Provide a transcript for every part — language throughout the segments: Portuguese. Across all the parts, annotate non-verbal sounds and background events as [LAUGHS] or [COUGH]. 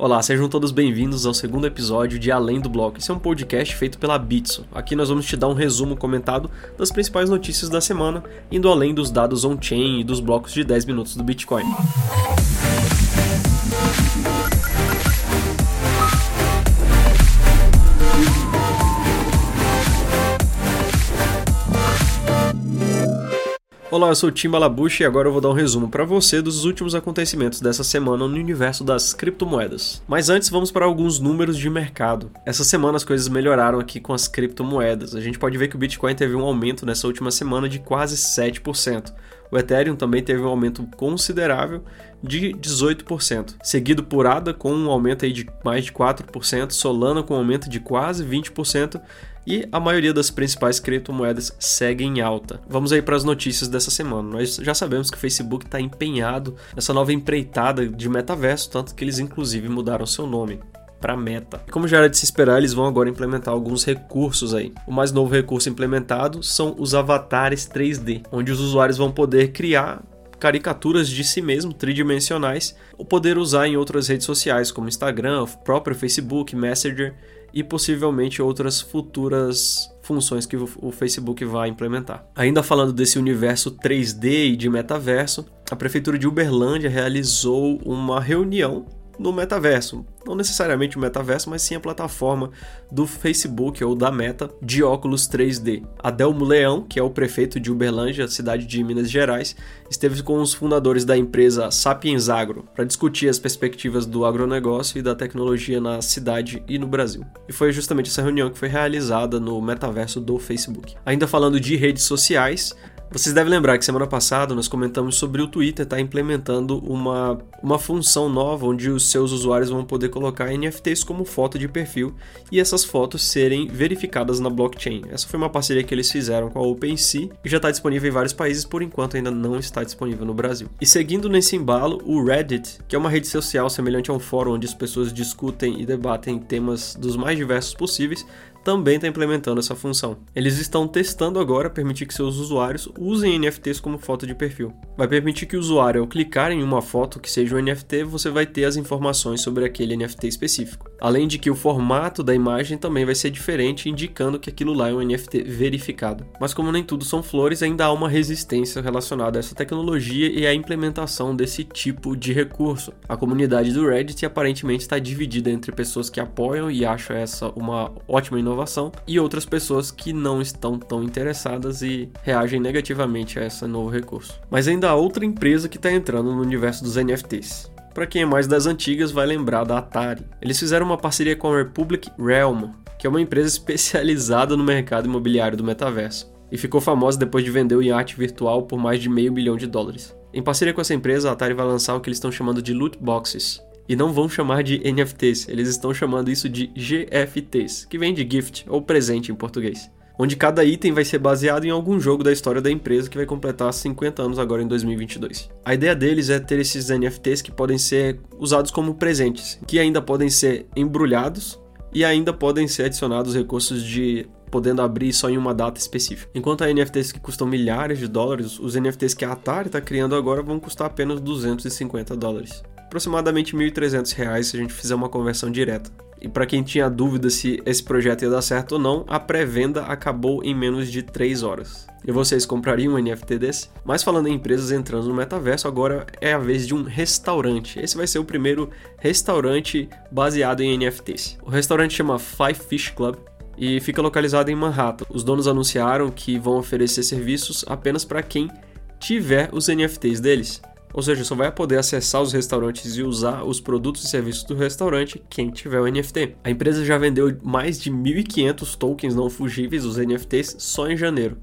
Olá, sejam todos bem-vindos ao segundo episódio de Além do Bloco. Esse é um podcast feito pela Bitso. Aqui nós vamos te dar um resumo comentado das principais notícias da semana, indo além dos dados on-chain e dos blocos de 10 minutos do Bitcoin. Olá, eu sou Tim Balabush e agora eu vou dar um resumo para você dos últimos acontecimentos dessa semana no universo das criptomoedas. Mas antes, vamos para alguns números de mercado. Essa semana as coisas melhoraram aqui com as criptomoedas. A gente pode ver que o Bitcoin teve um aumento nessa última semana de quase 7%. O Ethereum também teve um aumento considerável de 18%, seguido por ADA com um aumento aí de mais de 4%, Solana com um aumento de quase 20% e a maioria das principais criptomoedas segue em alta. Vamos aí para as notícias dessa semana. Nós já sabemos que o Facebook está empenhado nessa nova empreitada de metaverso, tanto que eles inclusive mudaram seu nome para Meta. E como já era de se esperar, eles vão agora implementar alguns recursos aí. O mais novo recurso implementado são os avatares 3D, onde os usuários vão poder criar caricaturas de si mesmo tridimensionais ou poder usar em outras redes sociais como Instagram, próprio Facebook, Messenger e possivelmente outras futuras funções que o Facebook vai implementar. Ainda falando desse universo 3D e de metaverso, a prefeitura de Uberlândia realizou uma reunião no metaverso. Não necessariamente o metaverso, mas sim a plataforma do Facebook ou da Meta de óculos 3D. Adelmo Leão, que é o prefeito de Uberlândia, cidade de Minas Gerais, esteve com os fundadores da empresa Sapiens Agro para discutir as perspectivas do agronegócio e da tecnologia na cidade e no Brasil. E foi justamente essa reunião que foi realizada no metaverso do Facebook. Ainda falando de redes sociais, vocês devem lembrar que semana passada nós comentamos sobre o Twitter estar tá implementando uma, uma função nova onde os seus usuários vão poder colocar NFTs como foto de perfil e essas fotos serem verificadas na blockchain. Essa foi uma parceria que eles fizeram com a OpenSea e já está disponível em vários países, por enquanto ainda não está disponível no Brasil. E seguindo nesse embalo, o Reddit, que é uma rede social semelhante a um fórum onde as pessoas discutem e debatem temas dos mais diversos possíveis, também está implementando essa função. Eles estão testando agora permitir que seus usuários usem NFTs como foto de perfil. Vai permitir que o usuário, ao clicar em uma foto que seja um NFT, você vai ter as informações sobre aquele NFT específico. Além de que o formato da imagem também vai ser diferente, indicando que aquilo lá é um NFT verificado. Mas como nem tudo são flores, ainda há uma resistência relacionada a essa tecnologia e à implementação desse tipo de recurso. A comunidade do Reddit aparentemente está dividida entre pessoas que apoiam e acham essa uma ótima inovação inovação e outras pessoas que não estão tão interessadas e reagem negativamente a esse novo recurso. Mas ainda há outra empresa que está entrando no universo dos NFTs. Para quem é mais das antigas, vai lembrar da Atari. Eles fizeram uma parceria com a Republic Realm, que é uma empresa [LAUGHS] especializada no mercado imobiliário do metaverso, e ficou famosa depois de vender o iate virtual por mais de meio bilhão de dólares. Em parceria com essa empresa, a Atari vai lançar o que eles estão chamando de loot boxes, e não vão chamar de NFTs, eles estão chamando isso de GFTs, que vem de gift ou presente em português. Onde cada item vai ser baseado em algum jogo da história da empresa que vai completar 50 anos agora em 2022. A ideia deles é ter esses NFTs que podem ser usados como presentes, que ainda podem ser embrulhados e ainda podem ser adicionados recursos de podendo abrir só em uma data específica. Enquanto há NFTs que custam milhares de dólares, os NFTs que a Atari está criando agora vão custar apenas 250 dólares aproximadamente R$ 1.300 se a gente fizer uma conversão direta. E para quem tinha dúvida se esse projeto ia dar certo ou não, a pré-venda acabou em menos de 3 horas. E vocês comprariam um NFT desse? Mas falando em empresas entrando no metaverso, agora é a vez de um restaurante. Esse vai ser o primeiro restaurante baseado em NFTs. O restaurante chama Five Fish Club e fica localizado em Manhattan. Os donos anunciaram que vão oferecer serviços apenas para quem tiver os NFTs deles. Ou seja, só vai poder acessar os restaurantes e usar os produtos e serviços do restaurante quem tiver o NFT. A empresa já vendeu mais de 1.500 tokens não fugíveis, os NFTs, só em janeiro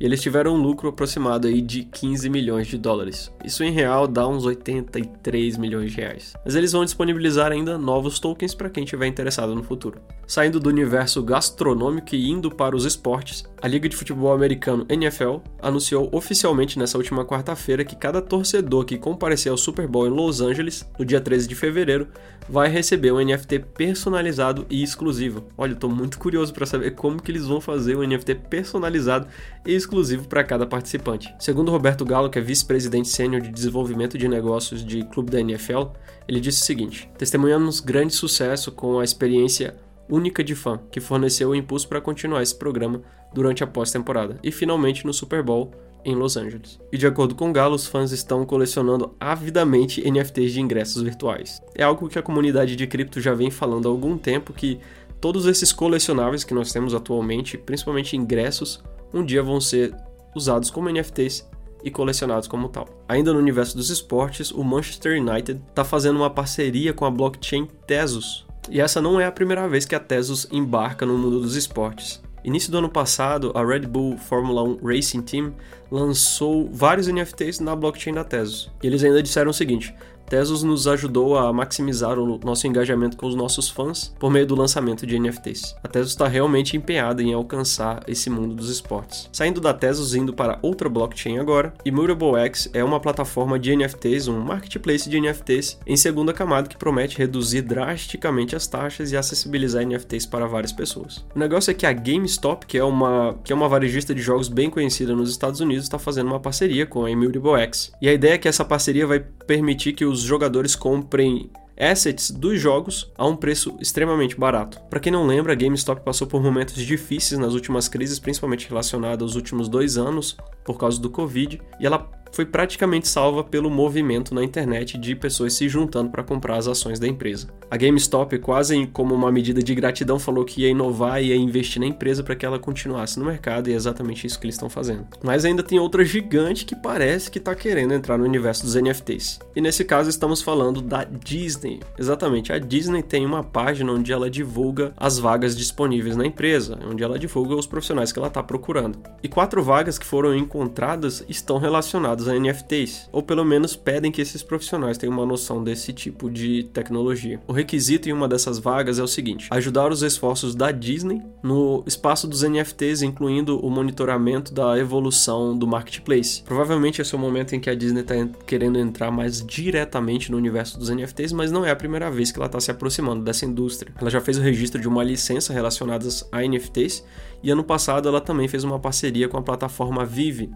e eles tiveram um lucro aproximado aí de 15 milhões de dólares. Isso em real dá uns 83 milhões de reais. Mas eles vão disponibilizar ainda novos tokens para quem estiver interessado no futuro. Saindo do universo gastronômico e indo para os esportes, a Liga de Futebol Americano NFL anunciou oficialmente nessa última quarta-feira que cada torcedor que comparecer ao Super Bowl em Los Angeles, no dia 13 de fevereiro, vai receber um NFT personalizado e exclusivo. Olha, eu tô muito curioso para saber como que eles vão fazer um NFT personalizado e exclusivo para cada participante. Segundo Roberto Galo, que é vice-presidente sênior de desenvolvimento de negócios de clube da NFL, ele disse o seguinte: Testemunhamos grande sucesso com a experiência única de fã, que forneceu o impulso para continuar esse programa durante a pós-temporada e finalmente no Super Bowl em Los Angeles. E de acordo com Galo, os fãs estão colecionando avidamente NFTs de ingressos virtuais. É algo que a comunidade de cripto já vem falando há algum tempo que todos esses colecionáveis que nós temos atualmente, principalmente ingressos, um dia vão ser usados como NFTs e colecionados como tal. Ainda no universo dos esportes, o Manchester United está fazendo uma parceria com a blockchain Tesos. E essa não é a primeira vez que a Tesos embarca no mundo dos esportes. Início do ano passado, a Red Bull Formula 1 Racing Team lançou vários NFTs na blockchain da Tesos. E eles ainda disseram o seguinte: Tesos nos ajudou a maximizar o nosso engajamento com os nossos fãs por meio do lançamento de NFTs. A Tesos está realmente empenhada em alcançar esse mundo dos esportes. Saindo da Tesos indo para outra blockchain agora, Immutable X é uma plataforma de NFTs, um marketplace de NFTs em segunda camada que promete reduzir drasticamente as taxas e acessibilizar NFTs para várias pessoas. O negócio é que a GameStop, que é uma, que é uma varejista de jogos bem conhecida nos Estados Unidos, está fazendo uma parceria com a Immutable X. E a ideia é que essa parceria vai permitir que os os jogadores comprem assets dos jogos a um preço extremamente barato. Para quem não lembra, a GameStop passou por momentos difíceis nas últimas crises, principalmente relacionadas aos últimos dois anos, por causa do Covid, e ela foi praticamente salva pelo movimento na internet de pessoas se juntando para comprar as ações da empresa. A GameStop, quase como uma medida de gratidão, falou que ia inovar e ia investir na empresa para que ela continuasse no mercado e é exatamente isso que eles estão fazendo. Mas ainda tem outra gigante que parece que está querendo entrar no universo dos NFTs. E nesse caso estamos falando da Disney. Exatamente, a Disney tem uma página onde ela divulga as vagas disponíveis na empresa, onde ela divulga os profissionais que ela está procurando. E quatro vagas que foram encontradas estão relacionadas ligados a NFTs, ou pelo menos pedem que esses profissionais tenham uma noção desse tipo de tecnologia. O requisito em uma dessas vagas é o seguinte: ajudar os esforços da Disney no espaço dos NFTs, incluindo o monitoramento da evolução do marketplace. Provavelmente esse é o momento em que a Disney está querendo entrar mais diretamente no universo dos NFTs, mas não é a primeira vez que ela está se aproximando dessa indústria. Ela já fez o registro de uma licença relacionada a NFTs e ano passado ela também fez uma parceria com a plataforma Vive,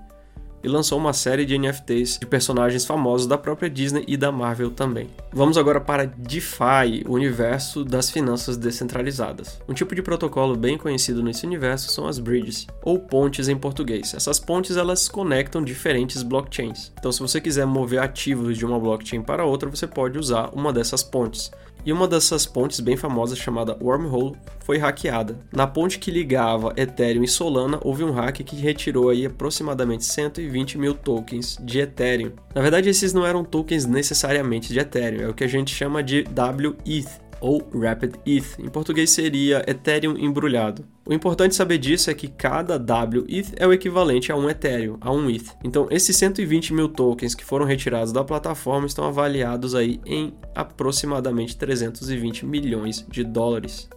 e lançou uma série de NFTs de personagens famosos da própria Disney e da Marvel também. Vamos agora para DeFi, o universo das finanças descentralizadas. Um tipo de protocolo bem conhecido nesse universo são as bridges, ou pontes em português. Essas pontes elas conectam diferentes blockchains. Então, se você quiser mover ativos de uma blockchain para outra, você pode usar uma dessas pontes. E uma dessas pontes bem famosas chamada Wormhole foi hackeada. Na ponte que ligava Ethereum e Solana, houve um hack que retirou aí aproximadamente 120 mil tokens de Ethereum. Na verdade, esses não eram tokens necessariamente de Ethereum, é o que a gente chama de WETH, ou Rapid ETH. Em português seria Ethereum embrulhado. O importante saber disso é que cada WETH é o equivalente a um Ethereum, a um ETH. Então, esses 120 mil tokens que foram retirados da plataforma estão avaliados aí em aproximadamente 320 milhões de dólares.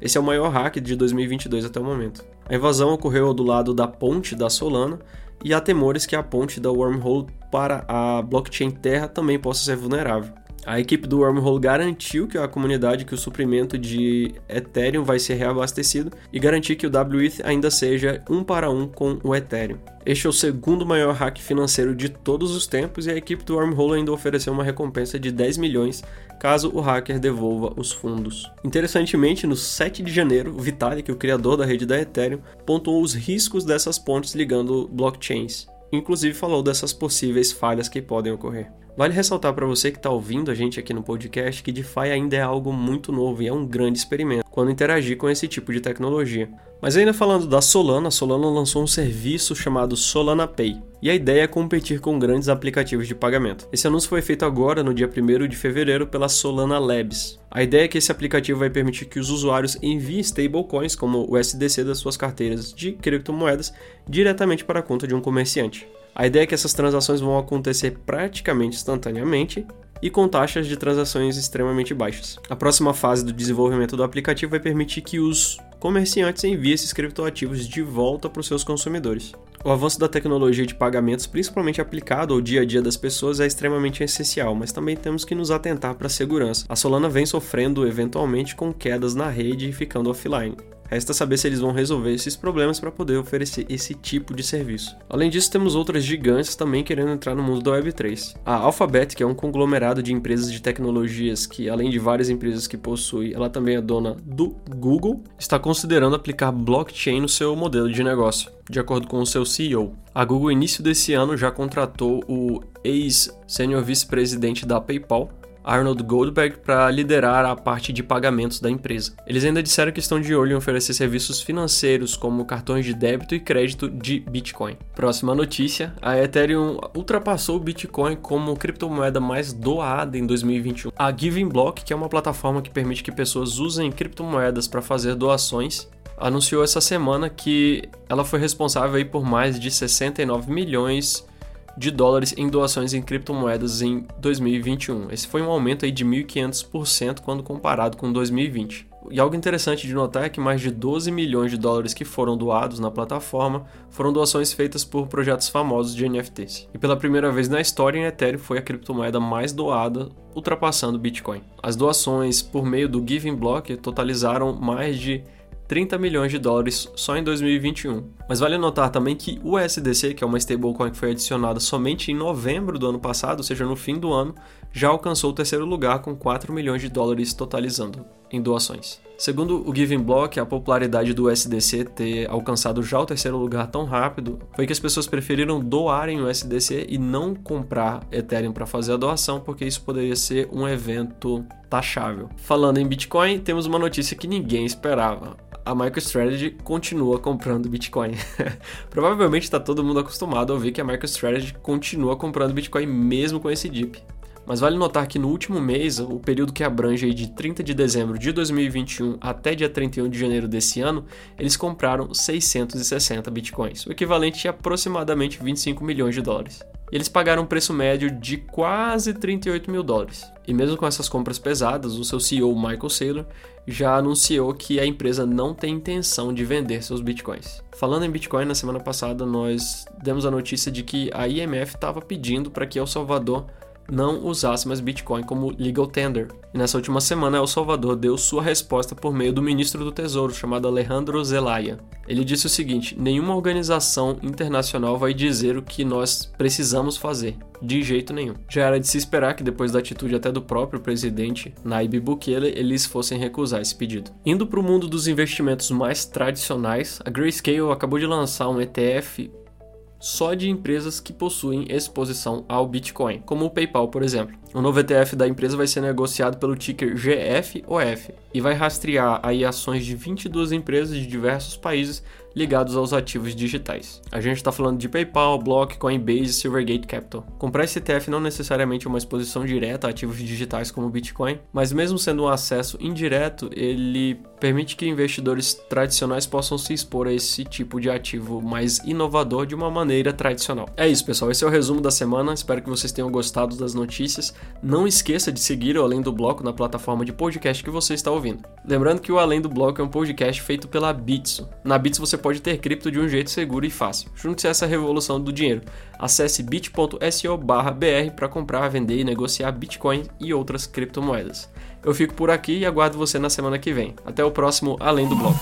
Esse é o maior hack de 2022 até o momento. A invasão ocorreu do lado da ponte da Solana e há temores que a ponte da Wormhole para a blockchain Terra também possa ser vulnerável. A equipe do Wormhole garantiu que a comunidade que o suprimento de Ethereum vai ser reabastecido e garantir que o WETH ainda seja um para um com o Ethereum. Este é o segundo maior hack financeiro de todos os tempos e a equipe do Wormhole ainda ofereceu uma recompensa de 10 milhões caso o hacker devolva os fundos. Interessantemente, no 7 de janeiro, Vitalik, o criador da rede da Ethereum, pontuou os riscos dessas pontes ligando blockchains. Inclusive falou dessas possíveis falhas que podem ocorrer. Vale ressaltar para você que está ouvindo a gente aqui no podcast que DeFi ainda é algo muito novo e é um grande experimento quando interagir com esse tipo de tecnologia. Mas ainda falando da Solana, a Solana lançou um serviço chamado Solana Pay. E a ideia é competir com grandes aplicativos de pagamento. Esse anúncio foi feito agora, no dia 1 de fevereiro, pela Solana Labs. A ideia é que esse aplicativo vai permitir que os usuários enviem stablecoins, como o SDC das suas carteiras de criptomoedas, diretamente para a conta de um comerciante. A ideia é que essas transações vão acontecer praticamente instantaneamente e com taxas de transações extremamente baixas. A próxima fase do desenvolvimento do aplicativo vai permitir que os comerciantes enviem esses criptoativos de volta para os seus consumidores. O avanço da tecnologia de pagamentos, principalmente aplicado ao dia a dia das pessoas, é extremamente essencial, mas também temos que nos atentar para a segurança. A Solana vem sofrendo eventualmente com quedas na rede e ficando offline. Resta saber se eles vão resolver esses problemas para poder oferecer esse tipo de serviço. Além disso, temos outras gigantes também querendo entrar no mundo da Web3. A Alphabet, que é um conglomerado de empresas de tecnologias que, além de várias empresas que possui, ela também é dona do Google, está considerando aplicar blockchain no seu modelo de negócio, de acordo com o seu CEO. A Google, início desse ano, já contratou o ex-senior vice-presidente da PayPal, Arnold Goldberg para liderar a parte de pagamentos da empresa. Eles ainda disseram que estão de olho em oferecer serviços financeiros como cartões de débito e crédito de Bitcoin. Próxima notícia: a Ethereum ultrapassou o Bitcoin como criptomoeda mais doada em 2021. A Giving Block, que é uma plataforma que permite que pessoas usem criptomoedas para fazer doações, anunciou essa semana que ela foi responsável por mais de 69 milhões de dólares em doações em criptomoedas em 2021. Esse foi um aumento aí de 1.500% quando comparado com 2020. E algo interessante de notar é que mais de 12 milhões de dólares que foram doados na plataforma foram doações feitas por projetos famosos de NFTs. E pela primeira vez na história, em Ethereum foi a criptomoeda mais doada, ultrapassando o Bitcoin. As doações por meio do Giving Block totalizaram mais de 30 milhões de dólares só em 2021. Mas vale notar também que o USDC, que é uma stablecoin que foi adicionada somente em novembro do ano passado, ou seja, no fim do ano, já alcançou o terceiro lugar com 4 milhões de dólares totalizando em doações. Segundo o Giving Block, a popularidade do USDC ter alcançado já o terceiro lugar tão rápido foi que as pessoas preferiram doarem o USDC e não comprar Ethereum para fazer a doação, porque isso poderia ser um evento taxável. Falando em Bitcoin, temos uma notícia que ninguém esperava a MicroStrategy continua comprando Bitcoin. [LAUGHS] Provavelmente está todo mundo acostumado a ouvir que a MicroStrategy continua comprando Bitcoin mesmo com esse dip. Mas vale notar que no último mês, o período que abrange de 30 de dezembro de 2021 até dia 31 de janeiro desse ano, eles compraram 660 bitcoins, o equivalente a aproximadamente 25 milhões de dólares e eles pagaram um preço médio de quase 38 mil dólares. E mesmo com essas compras pesadas, o seu CEO Michael Saylor já anunciou que a empresa não tem intenção de vender seus bitcoins. Falando em Bitcoin, na semana passada nós demos a notícia de que a IMF estava pedindo para que El Salvador não usasse mais Bitcoin como legal tender. E nessa última semana, El Salvador deu sua resposta por meio do ministro do Tesouro, chamado Alejandro Zelaya. Ele disse o seguinte: nenhuma organização internacional vai dizer o que nós precisamos fazer. De jeito nenhum. Já era de se esperar que, depois da atitude até do próprio presidente Naib Bukele, eles fossem recusar esse pedido. Indo para o mundo dos investimentos mais tradicionais, a Grayscale acabou de lançar um ETF só de empresas que possuem exposição ao Bitcoin, como o PayPal, por exemplo. O novo ETF da empresa vai ser negociado pelo ticker GFOF e vai rastrear aí ações de 22 empresas de diversos países ligados aos ativos digitais. A gente está falando de PayPal, Block, Coinbase e Silvergate Capital. Comprar esse ETF não necessariamente é uma exposição direta a ativos digitais como o Bitcoin, mas mesmo sendo um acesso indireto, ele permite que investidores tradicionais possam se expor a esse tipo de ativo mais inovador de uma maneira tradicional. É isso, pessoal. Esse é o resumo da semana. Espero que vocês tenham gostado das notícias. Não esqueça de seguir o Além do Bloco na plataforma de podcast que você está ouvindo. Lembrando que o Além do Bloco é um podcast feito pela Bitso. Na Bitso você pode ter cripto de um jeito seguro e fácil. Junte-se a essa revolução do dinheiro. Acesse bit.so/br para comprar, vender e negociar Bitcoin e outras criptomoedas. Eu fico por aqui e aguardo você na semana que vem. Até o próximo Além do Bloco.